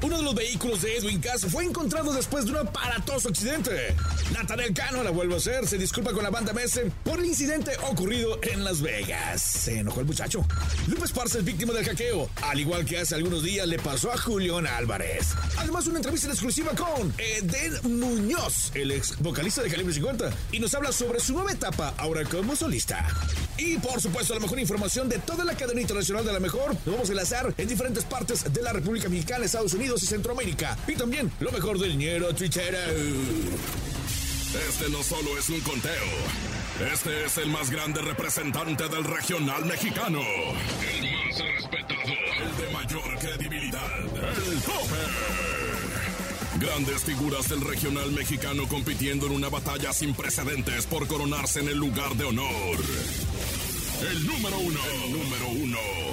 Uno de los vehículos de Edwin Cass fue encontrado después de un aparatoso accidente. Nathaniel Cano la vuelve a hacer, se disculpa con la banda MS por el incidente ocurrido en Las Vegas. Se enojó el muchacho. Lupe Esparza es víctima del hackeo, al igual que hace algunos días le pasó a Julián Álvarez. Además, una entrevista en exclusiva con Eden Muñoz, el ex vocalista de Calibre 50, y nos habla sobre su nueva etapa ahora como solista. Y por supuesto, la mejor información de toda la cadena internacional de la mejor, lo vamos a enlazar en diferentes partes de la República Mexicana, Estados Unidos y Centroamérica. Y también lo mejor del ñero Twitter. Este no solo es un conteo. Este es el más grande representante del regional mexicano. El más respetado. El de mayor credibilidad. El tope. Grandes figuras del regional mexicano compitiendo en una batalla sin precedentes por coronarse en el lugar de honor. El número uno. El número uno.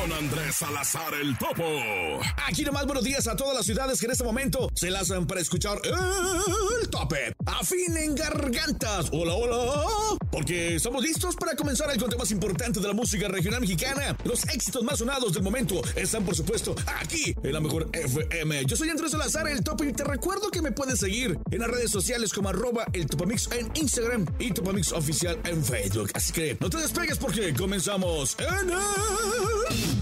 Con Andrés Salazar el Topo. Aquí nomás buenos días a todas las ciudades que en este momento se lanzan para escuchar el tope. Afinen gargantas. Hola, hola. Porque estamos listos para comenzar el conteo más importante de la música regional mexicana. Los éxitos más sonados del momento están, por supuesto, aquí en la mejor FM. Yo soy Andrés Salazar el Topo y te recuerdo que me puedes seguir en las redes sociales como arroba el Topamix en Instagram y Topamix Oficial en Facebook. Así que no te despegues porque comenzamos en el.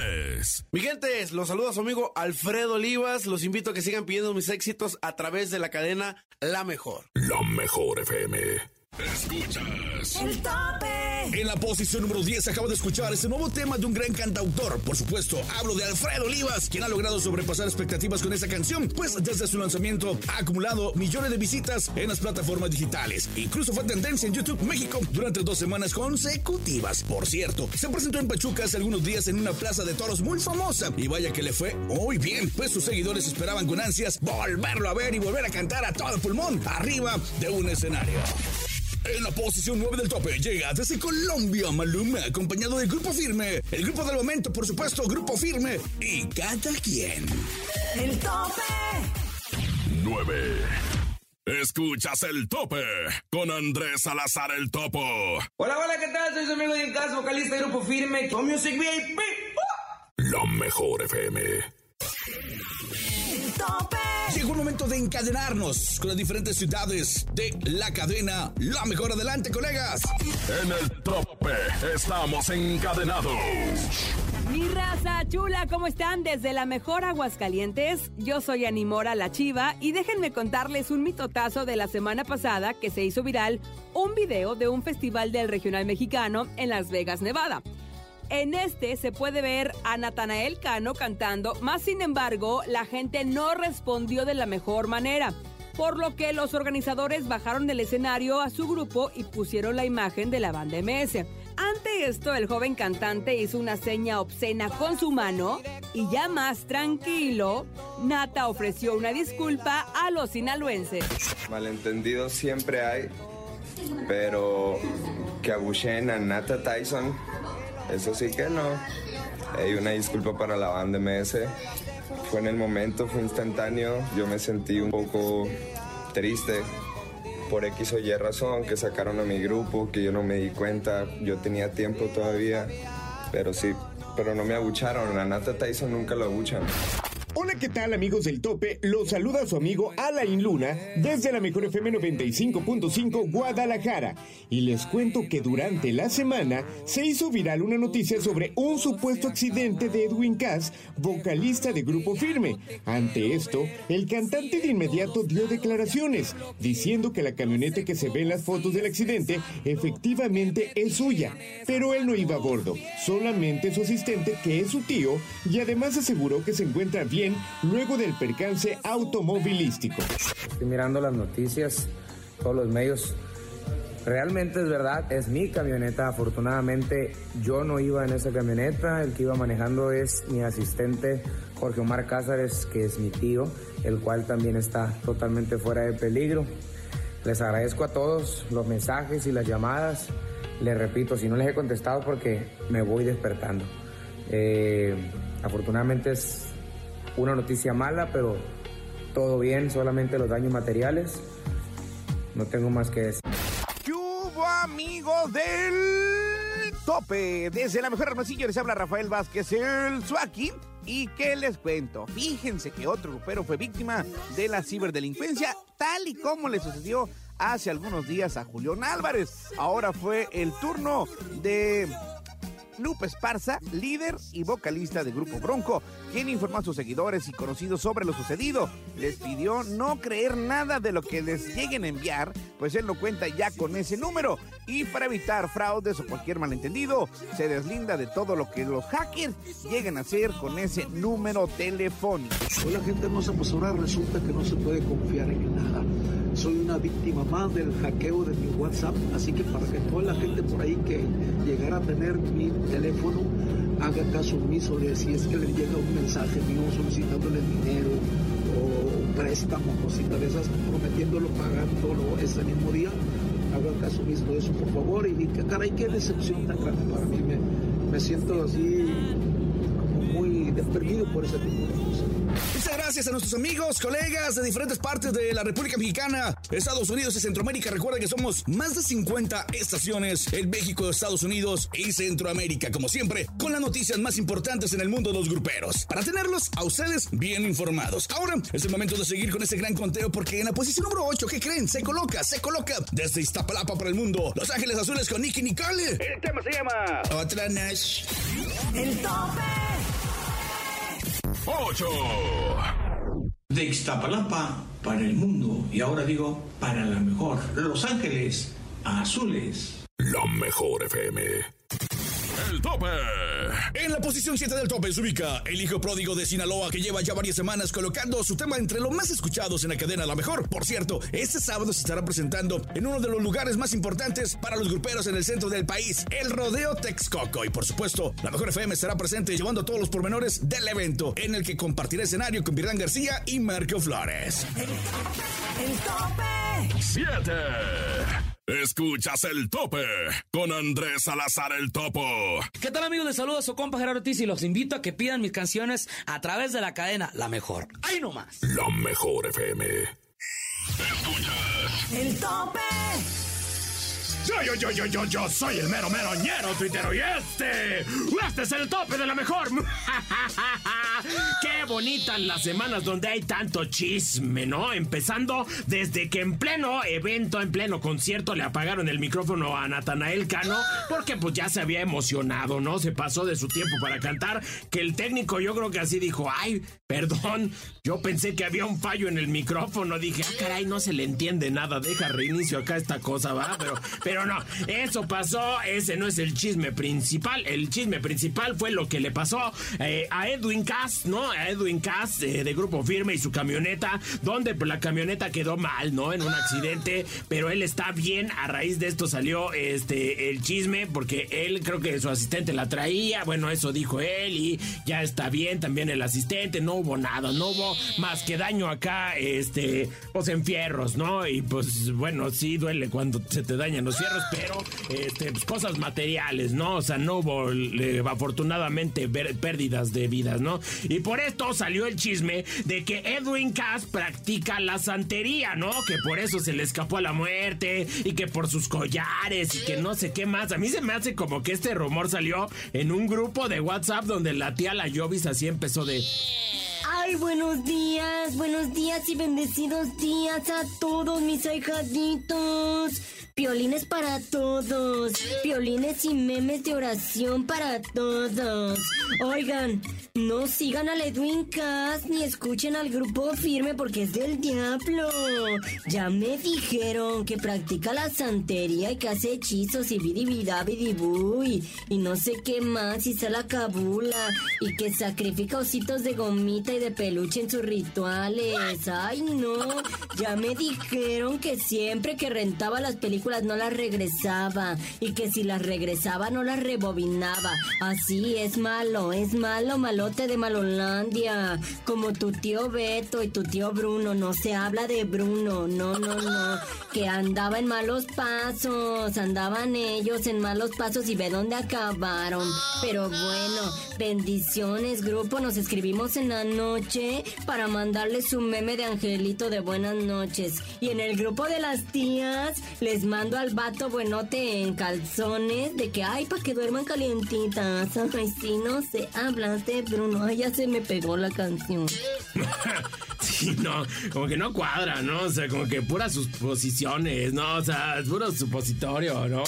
10. Mi gente, los saluda su amigo Alfredo Olivas. Los invito a que sigan pidiendo mis éxitos a través de la cadena La Mejor. La Mejor FM. Escuchas. El tope. En la posición número 10 acabo de escuchar este nuevo tema de un gran cantautor. Por supuesto, hablo de Alfredo Olivas, quien ha logrado sobrepasar expectativas con esta canción, pues desde su lanzamiento ha acumulado millones de visitas en las plataformas digitales. Incluso fue tendencia en YouTube México durante dos semanas consecutivas. Por cierto, se presentó en Pachuca hace algunos días en una plaza de toros muy famosa. Y vaya que le fue muy bien, pues sus seguidores esperaban con ansias volverlo a ver y volver a cantar a todo pulmón arriba de un escenario. En la posición 9 del tope llega desde Colombia Maluma, acompañado del Grupo Firme, el grupo del momento, por supuesto, Grupo Firme y cada quien. El tope. 9. Escuchas el tope con Andrés Salazar el Topo. Hola, hola, ¿qué tal? Soy su amigo de Incas, vocalista de Grupo Firme, con Music VIP. La mejor FM. El tope. Llegó el momento de encadenarnos con las diferentes ciudades de la cadena. La mejor adelante, colegas. En el tope estamos encadenados. Mi raza chula, ¿cómo están? Desde la mejor Aguascalientes, yo soy Animora La Chiva y déjenme contarles un mitotazo de la semana pasada que se hizo viral un video de un festival del regional mexicano en Las Vegas, Nevada. En este se puede ver a Natanael Cano cantando, más sin embargo, la gente no respondió de la mejor manera, por lo que los organizadores bajaron del escenario a su grupo y pusieron la imagen de la banda MS. Ante esto, el joven cantante hizo una seña obscena con su mano y ya más tranquilo, Nata ofreció una disculpa a los sinaloenses. Malentendidos siempre hay, pero que abucheen a Nata Tyson, eso sí que no. Hay una disculpa para la banda MS. Fue en el momento, fue instantáneo. Yo me sentí un poco triste por X o Y razón que sacaron a mi grupo, que yo no me di cuenta. Yo tenía tiempo todavía, pero sí, pero no me abucharon. A Nata Tyson nunca lo abuchan. Hola, ¿qué tal amigos del tope? Los saluda su amigo Alain Luna desde la Mejor FM 95.5 Guadalajara. Y les cuento que durante la semana se hizo viral una noticia sobre un supuesto accidente de Edwin Cass, vocalista de Grupo Firme. Ante esto, el cantante de inmediato dio declaraciones, diciendo que la camioneta que se ve en las fotos del accidente efectivamente es suya, pero él no iba a bordo, solamente su asistente que es su tío, y además aseguró que se encuentra bien luego del percance automovilístico. Estoy mirando las noticias, todos los medios. Realmente es verdad, es mi camioneta. Afortunadamente yo no iba en esa camioneta. El que iba manejando es mi asistente Jorge Omar Cázares, que es mi tío, el cual también está totalmente fuera de peligro. Les agradezco a todos los mensajes y las llamadas. Les repito, si no les he contestado porque me voy despertando. Eh, Afortunadamente es una noticia mala, pero todo bien, solamente los daños materiales. No tengo más que decir. ¿Qué hubo, amigos del tope? Desde la mejor hermosillo les habla Rafael Vázquez, el Suaki. ¿Y qué les cuento? Fíjense que otro grupero fue víctima de la ciberdelincuencia, tal y como le sucedió hace algunos días a Julián Álvarez. Ahora fue el turno de Lupe Esparza, líder y vocalista del grupo Bronco, quien informó a sus seguidores y conocidos sobre lo sucedido. Les pidió no creer nada de lo que les lleguen a enviar, pues él no cuenta ya con ese número. Y para evitar fraudes o cualquier malentendido, se deslinda de todo lo que los hackers lleguen a hacer con ese número telefónico. Hoy la gente no se pues ahora resulta que no se puede confiar en nada. Víctima más del hackeo de mi WhatsApp, así que para que toda la gente por ahí que llegara a tener mi teléfono haga caso omiso de si es que le llega un mensaje mío solicitándole dinero o préstamo, cositas de esas, prometiéndolo pagándolo ese mismo día, haga caso omiso de eso, por favor, y que caray, qué decepción tan grande para mí, me, me siento así como muy desperdido por ese tipo de cosas. Gracias a nuestros amigos, colegas de diferentes partes de la República Mexicana, Estados Unidos y Centroamérica. Recuerden que somos más de 50 estaciones en México, Estados Unidos y Centroamérica, como siempre, con las noticias más importantes en el mundo de los gruperos, para tenerlos a ustedes bien informados. Ahora es el momento de seguir con este gran conteo porque en la posición número 8, ¿qué creen? Se coloca, se coloca desde Iztapalapa para el mundo, Los Ángeles Azules con Nicky Nicole. El tema se llama Otra Nash. El tope. 8. De Iztapalapa para el mundo y ahora digo para la mejor. Los Ángeles Azules. La mejor FM. El tope. En la posición 7 del tope se ubica el hijo pródigo de Sinaloa que lleva ya varias semanas colocando su tema entre los más escuchados en la cadena La Mejor. Por cierto, este sábado se estará presentando en uno de los lugares más importantes para los gruperos en el centro del país, el Rodeo Texcoco. Y por supuesto, La Mejor FM estará presente llevando todos los pormenores del evento en el que compartirá escenario con Virán García y Marco Flores. El tope. 7. Escuchas el tope con Andrés Salazar el Topo. ¿Qué tal amigos? Les saluda su compa Gerardo Ortiz y los invito a que pidan mis canciones a través de la cadena La Mejor. ¡Ahí nomás! La mejor FM. El tope. Yo, yo, yo, yo, yo, yo soy el mero mero ñero tuitero y este, este es el tope de la mejor. Bonitas las semanas donde hay tanto chisme, ¿no? Empezando desde que en pleno evento, en pleno concierto le apagaron el micrófono a Natanael Cano porque pues ya se había emocionado, ¿no? Se pasó de su tiempo para cantar, que el técnico yo creo que así dijo, ay, perdón, yo pensé que había un fallo en el micrófono, dije, ah, caray, no se le entiende nada, deja reinicio acá esta cosa, ¿va? Pero, pero no, eso pasó, ese no es el chisme principal, el chisme principal fue lo que le pasó eh, a Edwin Cass, ¿no? A Edwin Cass eh, de Grupo Firme y su camioneta, donde pues, la camioneta quedó mal, ¿no? En un accidente, pero él está bien, a raíz de esto salió este el chisme, porque él creo que su asistente la traía, bueno, eso dijo él y ya está bien, también el asistente, no hubo nada, no hubo más que daño acá, este, pues en fierros, ¿no? Y pues bueno, sí duele cuando se te dañan los fierros, pero este, pues, cosas materiales, ¿no? O sea, no hubo eh, afortunadamente pérdidas de vidas, ¿no? Y por esto salió el chisme de que Edwin Cass practica la santería, ¿no? Que por eso se le escapó a la muerte y que por sus collares y que no sé qué más. A mí se me hace como que este rumor salió en un grupo de WhatsApp donde la tía La Jovis así empezó de... Ay, buenos días, buenos días y bendecidos días a todos mis ahijaditos. Piolines para todos, piolines y memes de oración para todos. Oigan, no sigan al Edwin Cass ni escuchen al grupo firme porque es del diablo. Ya me dijeron que practica la santería y que hace hechizos y bidibidabidibú y, y no sé qué más y se la cabula y que sacrifica ositos de gomita y de peluche en sus rituales. Ay, no. Ya me dijeron que siempre que rentaba las películas no las regresaba y que si las regresaba no las rebobinaba. Así es malo, es malo, malote de Malolandia. Como tu tío Beto y tu tío Bruno, no se habla de Bruno, no, no, no. Que andaba en malos pasos, andaban ellos en malos pasos y ve dónde acabaron. Pero bueno, bendiciones, grupo, nos escribimos en la noche para mandarles un meme de Angelito de buenas noches. Y en el grupo de las tías les mando al vato buenote en calzones de que, ay, para que duerman calientitas. Ay, sí, no sé, hablaste, Bruno. Ay, ya se me pegó la canción. Sí, no, como que no cuadra, ¿no? O sea, como que puras suposiciones, ¿no? O sea, puro supositorio, ¿no?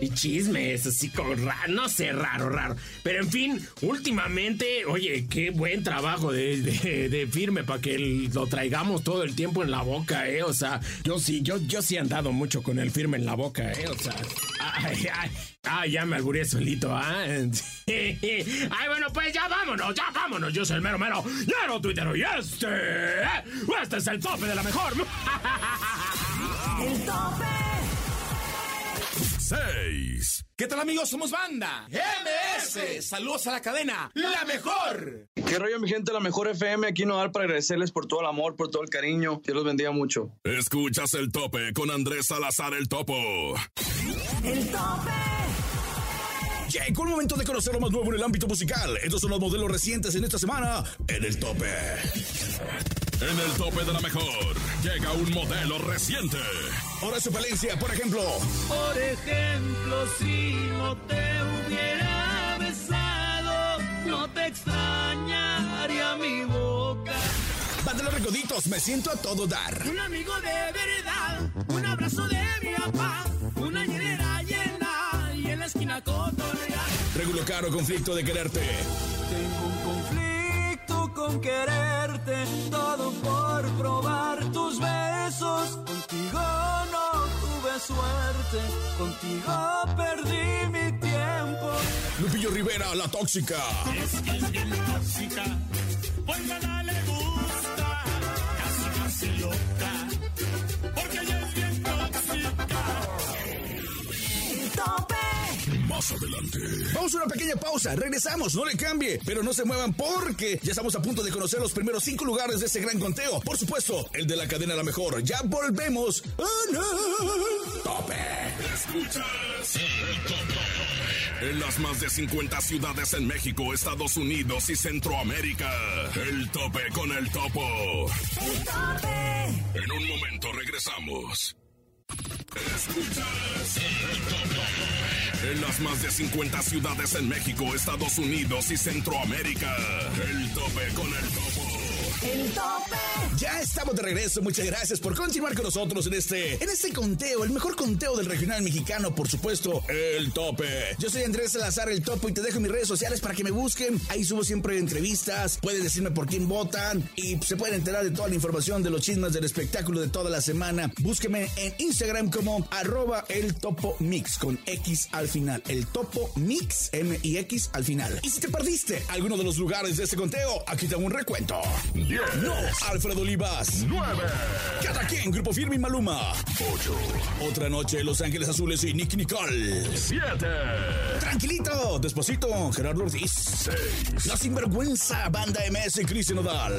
Y, chismes, así como raro, no sé, raro, raro. Pero en fin, últimamente, oye, qué buen trabajo de firme para que lo traigamos todo el tiempo en la boca, ¿eh? O sea, yo sí, yo, yo sí he andado mucho con el firme en la boca, ¿eh? O sea, ay, ay. Ah, ya me alburé solito, ¿ah? Ay, bueno, pues ya vámonos, ya vámonos. Yo soy el mero mero, mero tuitero y este, este es el tope de la mejor. El tope. 6. ¿Qué tal amigos? Somos banda MS. Saludos a la cadena La Mejor. ¿Qué rollo mi gente? La Mejor FM aquí no dar para agradecerles por todo el amor, por todo el cariño. Dios los bendiga mucho. Escuchas el tope con Andrés Salazar el Topo. El tope. Llegó el momento de conocer lo más nuevo en el ámbito musical. Estos son los modelos recientes en esta semana en el tope. En el tope de la mejor llega un modelo reciente. Horacio Palencia, por ejemplo. Por ejemplo, si no te hubiera besado, no te extrañaría mi boca. Los recoditos, me siento a todo dar. Un amigo de verdad, un abrazo de mi papá, una hielera llena y en la esquina cotorrea. Regulo caro conflicto de quererte. Tengo un conflicto con quererte, todo por probar tus besos. Contigo no tuve suerte, contigo perdí mi tiempo. Lupillo Rivera, la tóxica. Es que es Más adelante. Vamos a una pequeña pausa. Regresamos, no le cambie. Pero no se muevan porque ya estamos a punto de conocer los primeros cinco lugares de ese gran conteo. Por supuesto, el de la cadena La Mejor. Ya volvemos. ¡Ah, no! Tope. Escuchas el tope. En las más de 50 ciudades en México, Estados Unidos y Centroamérica. El tope con el topo. El tope. En un momento regresamos. Escuchas. En las más de 50 ciudades en México, Estados Unidos y Centroamérica. El tope con el topo. El tope. Ya estamos de regreso. Muchas gracias por continuar con nosotros en este, en este conteo, el mejor conteo del regional mexicano, por supuesto, el tope. Yo soy Andrés Salazar, el topo, y te dejo mis redes sociales para que me busquen. Ahí subo siempre entrevistas, pueden decirme por quién votan y se pueden enterar de toda la información de los chismes del espectáculo de toda la semana. Búsqueme en Instagram como arroba el topo mix con X al final. El topo mix, M y X al final. Y si te perdiste alguno de los lugares de este conteo, aquí tengo un recuento. 10. No, Alfredo Olivas. 9. Cada quien, Grupo Firme y Maluma. 8. Otra noche, Los Ángeles Azules y Nicky Nicole. 7. Tranquilito, despacito, Gerardo Ortiz. 6. La Sinvergüenza, Banda MS y Cristian Nodal.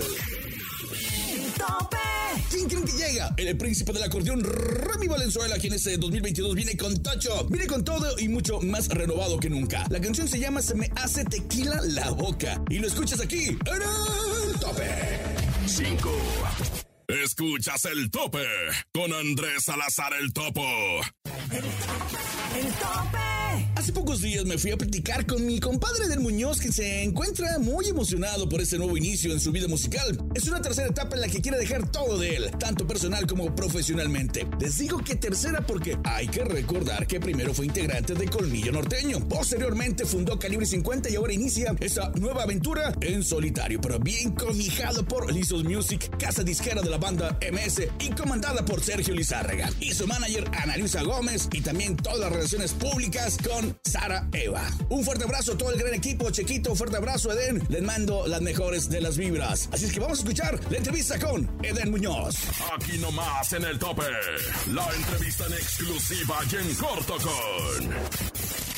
Tope. ¿Quién creen que llega? El príncipe del acordeón, Remy Valenzuela, quien este 2022 viene con Tocho. Viene con todo y mucho más renovado que nunca. La canción se llama Se me hace tequila la boca. Y lo escuchas aquí, tope. 5. Escuchas el tope con Andrés Salazar el Topo. El tope. Hace pocos días me fui a platicar con mi compadre del Muñoz que se encuentra muy emocionado por este nuevo inicio en su vida musical. Es una tercera etapa en la que quiere dejar todo de él, tanto personal como profesionalmente. Les digo que tercera porque hay que recordar que primero fue integrante de Colmillo Norteño. Posteriormente fundó Calibre 50 y ahora inicia esta nueva aventura en solitario, pero bien cobijado por Lizos Music, casa disquera de la banda MS y comandada por Sergio Lizárraga. Y su manager Ana Luisa Gómez y también todas las relaciones públicas con Sara Eva. Un fuerte abrazo a todo el gran equipo, Chequito, fuerte abrazo, Eden. Les mando las mejores de las vibras. Así es que vamos a escuchar la entrevista con Eden Muñoz. Aquí nomás en el tope. La entrevista en exclusiva y en corto con.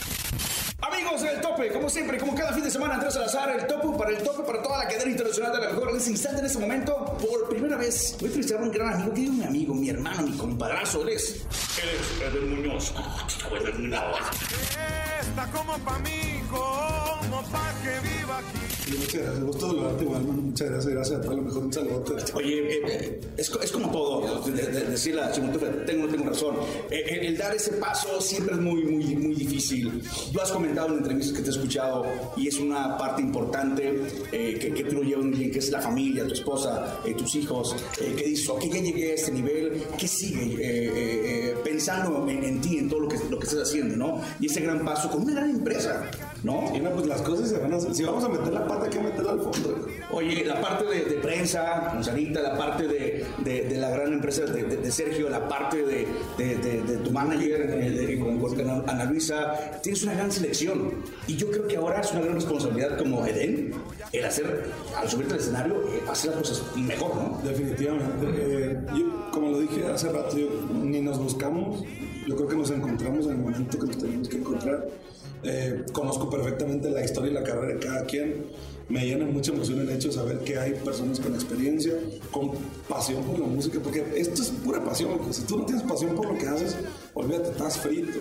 Amigos del tope, como siempre, como cada fin de semana, Andrés Salazar, el tope para el tope para toda la cadena internacional de la mejor. En este instante, en este momento, por primera vez, voy a entrevistar a un gran amigo, que es mi amigo, mi hermano, mi compadrazo. Él es. Él es Eden Muñoz. Ah, Muñoz. Está como pa' mí, como pa' que viva aquí. Muchas gracias. Gusto igual. Muchas gracias. A lo mejor un saludote. Oye, eh, es, es como todo, de, de- decirle a Chimotefe, tengo, tengo razón. Eh, el, dar ese paso siempre es muy, muy, muy difícil. Tú has comentado en entrevistas que te he escuchado y es una parte importante eh, que, que tú lo llevas bien, que es la familia, tu esposa, tus hijos, que dices, ok, ya llegué a este nivel, ¿qué sigue? Pensando en, en ti, en todo lo que, lo que estás haciendo, ¿no? Y ese gran paso con una gran empresa, ¿no? Y no, pues las cosas se van a hacer. Si vamos a meter la pata, hay que meterla al fondo. Oye, la parte de, de prensa, con Sarita, la parte de, de- de la gran empresa de, Sergio, la parte de, tu manager eh, de- con, con Ana Luisa, tienes una gran selección. Y yo creo que ahora es una gran responsabilidad como Eden, el hacer, al subirte al escenario, eh, hacer las cosas mejor, ¿no? Definitivamente. Eh, yo, como lo dije hace rato, yo- nos buscamos. Yo creo que nos encontramos en el momento que nos tenemos que encontrar. Eh, conozco perfectamente la historia y la carrera de cada quien. Me llena mucha emoción el hecho de saber que hay personas con experiencia, con pasión por la música, porque esto es pura pasión. porque Si tú no tienes pasión por lo que haces, olvídate, estás frito.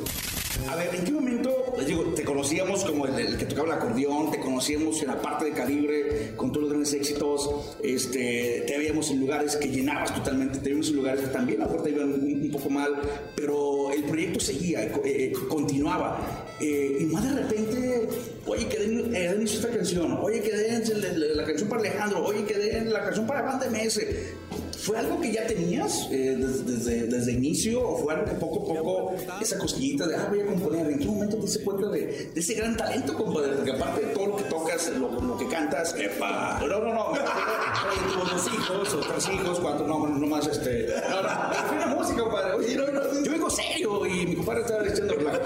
A ver, ¿en qué momento, digo, te conocíamos como el, que tocaba el acordeón, te conocíamos en la parte de calibre, con todos los grandes éxitos, este, te veíamos en lugares que llenabas totalmente, te veíamos en lugares que también a lo mejor te iban un, un poco mal, pero el proyecto seguía, eh, eh, continuaba. Eh, y más de repente, oye, que den, eh, den esta canción, oye, que den la, la- la canción para Alejandro, oye, que den la canción para Banda MS. ¿Fue algo que ya tenías eh, desde, desde, desde inicio o fue algo que poco a poco, esa cosquillita de, ah, voy a componer? ¿En qué momento te diste cuenta de, de ese gran talento, compadre? Porque aparte de todo lo que tocas, lo, lo que cantas, epa, no, no, no, tuvo dos hijos o tres hijos, cuatro, no, no más, este, no, no, me refiero a la música, compadre, oye, no, no, y mi compadre estaba echando relajo.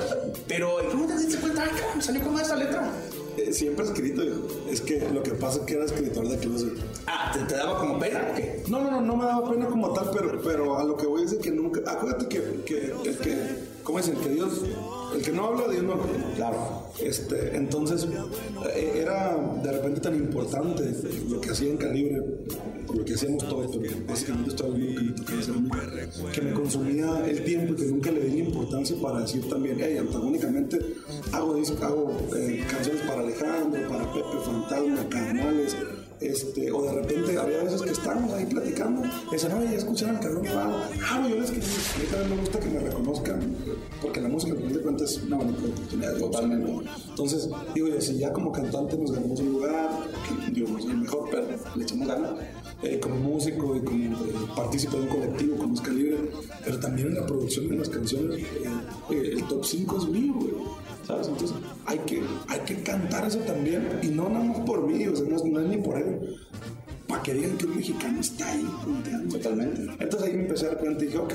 Pero, ¿en qué momento te diste cuenta, salió como esa letra? Eh, siempre escrito, hijo. Es que lo que pasa es que era escritor de closet. Ah, ¿te, te daba como pena o qué? No, no, no, no me daba pena como tal, pero, pero a lo que voy es de que nunca. Acuérdate que, que el que. ¿Cómo dicen? Que Dios. El que no habla, Dios no. Claro. Este, entonces, eh, era de repente tan importante lo que hacía en calibre, lo que hacíamos todos, porque básicamente estaba viendo que mí, que me consumía el tiempo y que nunca le di la importancia para decir también, hey, antagónicamente hago, hago eh, canciones para Alejandro, para Pepe Fantasma, Carnales, este, o de repente había veces que estábamos ahí platicando, y decían, oye, ya escucharon al cabrón Pablo. Ah, yo les escribí. A mí también me gusta que me reconozcan, porque la música, al final de cuentas, es una bonita oportunidad. Totalmente. Entonces, digo yo, si ya como cantante nos ganamos un lugar, que digo, no soy el mejor, pero le echamos ganas, eh, como músico y como eh, partícipe de un colectivo como es Calibre, pero también en la producción de las canciones, eh, eh, el top 5 es mío, güey. ¿Sabes? Entonces hay que, hay que cantar eso también y no nada más por mí, o sea, no es, no es ni por él. Para que digan que un mexicano está ahí, fronteando. Totalmente. Entonces ahí me empecé a dar cuenta y dije, ok,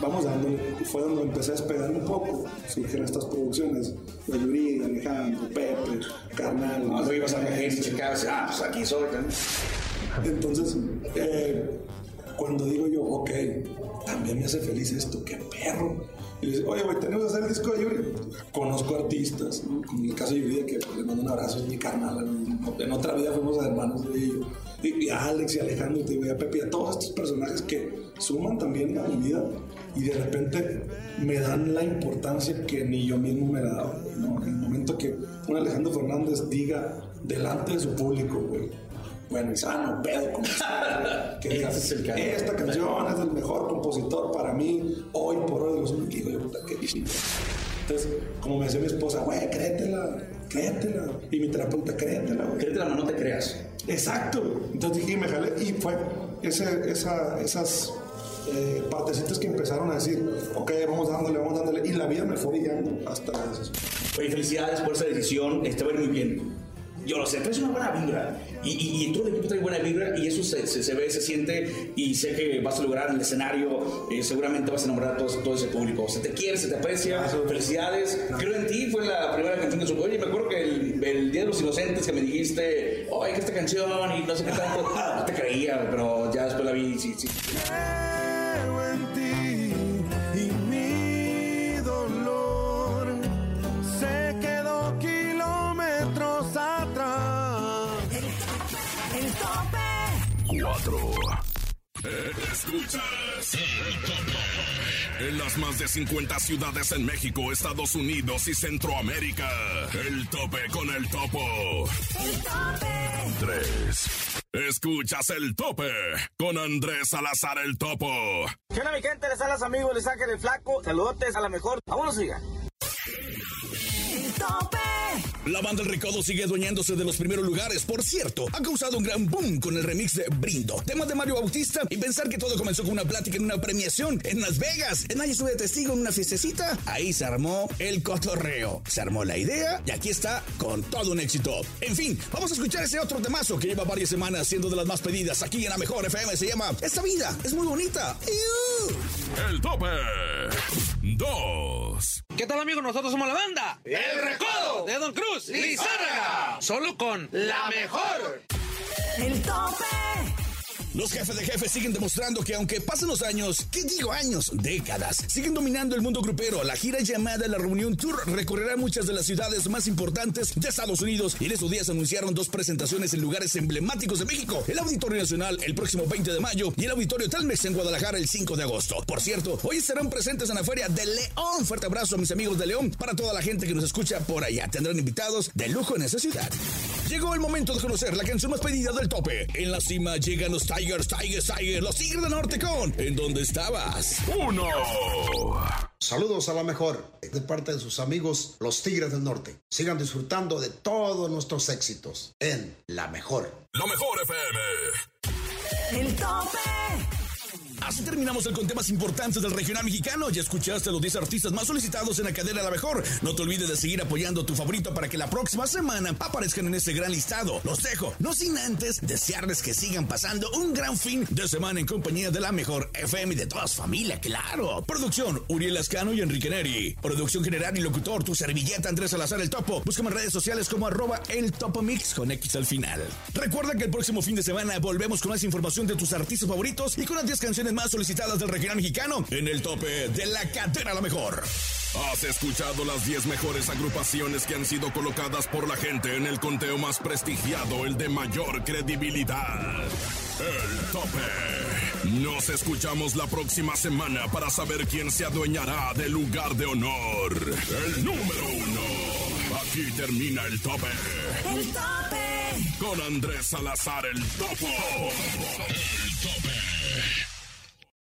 vamos dándole. Y fue donde empecé a despegar un poco. Surgieron estas producciones: La Yuri, Alejandro, Pepe, Carnal. No, lo ibas a México y ah, pues aquí soy también. Entonces, eh, cuando digo yo, ok, también me hace feliz esto, qué perro. Y le dice, oye, güey, tenemos que hacer el disco de Yuri. Conozco artistas, ¿no? como el caso de Yuri, que le mando un abrazo, es mi carnal. En otra vida fuimos hermanos de ellos. Y, a Alex y Alejandro, y a Pepe, a todos estos personajes que suman también a mi vida y de repente me dan la importancia que ni yo mismo me la daba. ¿no? En el momento que un Alejandro Fernández diga delante de su público, güey, bueno y sano, pedo, como que diga, es el esta canción es el mejor compositor para mí, hoy por hoy de los. Digo yo, puta, qué chido. Entonces, como me decía mi esposa, güey, créetela, créetela. Y mi terapeuta, créetela, güey. Créetela, pero no te creas. Exacto. Entonces dije, y me jalé. Y fue ese, esa, esas eh, partecitas que empezaron a decir, ok, vamos dándole, vamos dándole. Y la vida me fue guiando hasta eso. Oye, felicidades por esa decisión, ir muy bien. Yo lo sé, traes una buena vibra. Y, y, y todo el equipo trae buena vibra y eso se, se, se ve, se siente y sé que vas a lograr en el escenario. eh, seguramente vas a enamorar a todo, todo ese público. Se te quiere, se te aprecia. Felicidades. Creo en ti. Fue la primera canción que supe. Oye, me acuerdo que el, el Día de los Inocentes que me dijiste, oye, que esta canción y no sé qué tanto. No te creía, pero ya después la vi. Sí, sí. Tope. 4. Escuchas el tope. En las más de 50 ciudades en México, Estados Unidos y Centroamérica. El tope con el topo. El tope. 3. Escuchas el tope con Andrés Salazar el topo. ¿Qué onda mi gente? Les hablas amigos, les saca el flaco. Saludotes a la mejor. Vámonos, siga. El tope. La banda El Recodo sigue adueñándose de los primeros lugares. Por cierto, ha causado un gran boom con el remix de Brindo, tema de Mario Bautista. Y pensar que todo comenzó con una plática en una premiación en Las Vegas. En ahí estuve de testigo en una fiestecita. Ahí se armó el cotorreo. Se armó la idea y aquí está con todo un éxito. En fin, vamos a escuchar ese otro temazo que lleva varias semanas siendo de las más pedidas aquí en la mejor FM. Se llama Esta vida es muy bonita. El tope. 2. ¿Qué tal amigos? Nosotros somos la banda El Recodo de Don Cruz Lizárraga. Solo con la mejor. El tope. Los jefes de jefes siguen demostrando que aunque pasen los años, ¿qué digo años? Décadas, siguen dominando el mundo grupero. La gira llamada La Reunión Tour recorrerá muchas de las ciudades más importantes de Estados Unidos y en estos días anunciaron dos presentaciones en lugares emblemáticos de México, el Auditorio Nacional el próximo 20 de mayo y el Auditorio Telmex en Guadalajara el 5 de agosto. Por cierto, hoy estarán presentes en la Feria de León. Fuerte abrazo a mis amigos de León para toda la gente que nos escucha por allá. Tendrán invitados de lujo en esa ciudad. Llegó el momento de conocer la canción más pedida del tope. En la cima llegan los Tigers, Tigers, Tigers, los Tigres del Norte con ¿En dónde estabas? 1. Saludos a la mejor de parte de sus amigos los Tigres del Norte. Sigan disfrutando de todos nuestros éxitos en La Mejor. Lo mejor FM. El tope. Así terminamos el conteo más importante del regional mexicano. Ya escuchaste los 10 artistas más solicitados en la cadena La Mejor. No te olvides de seguir apoyando a tu favorito para que la próxima semana aparezcan en este gran listado. Los dejo, no sin antes desearles que sigan pasando un gran fin de semana en compañía de La Mejor FM y de toda su familia, claro. Producción, Uriel Ascano y Enrique Neri. Producción general y locutor, tu servilleta Andrés Salazar el Topo. Búscame en redes sociales como arroba el Topo Mix con X al final. Recuerda que el próximo fin de semana volvemos con más información de tus artistas favoritos y con las 10 canciones más solicitadas del regional mexicano en el tope de la cadena La Mejor. Has escuchado las 10 mejores agrupaciones que han sido colocadas por la gente en el conteo más prestigiado, el de mayor credibilidad. El tope. Nos escuchamos la próxima semana para saber quién se adueñará del lugar de honor. El número uno. Aquí termina el tope. El tope. Con Andrés Salazar el topo. El tope.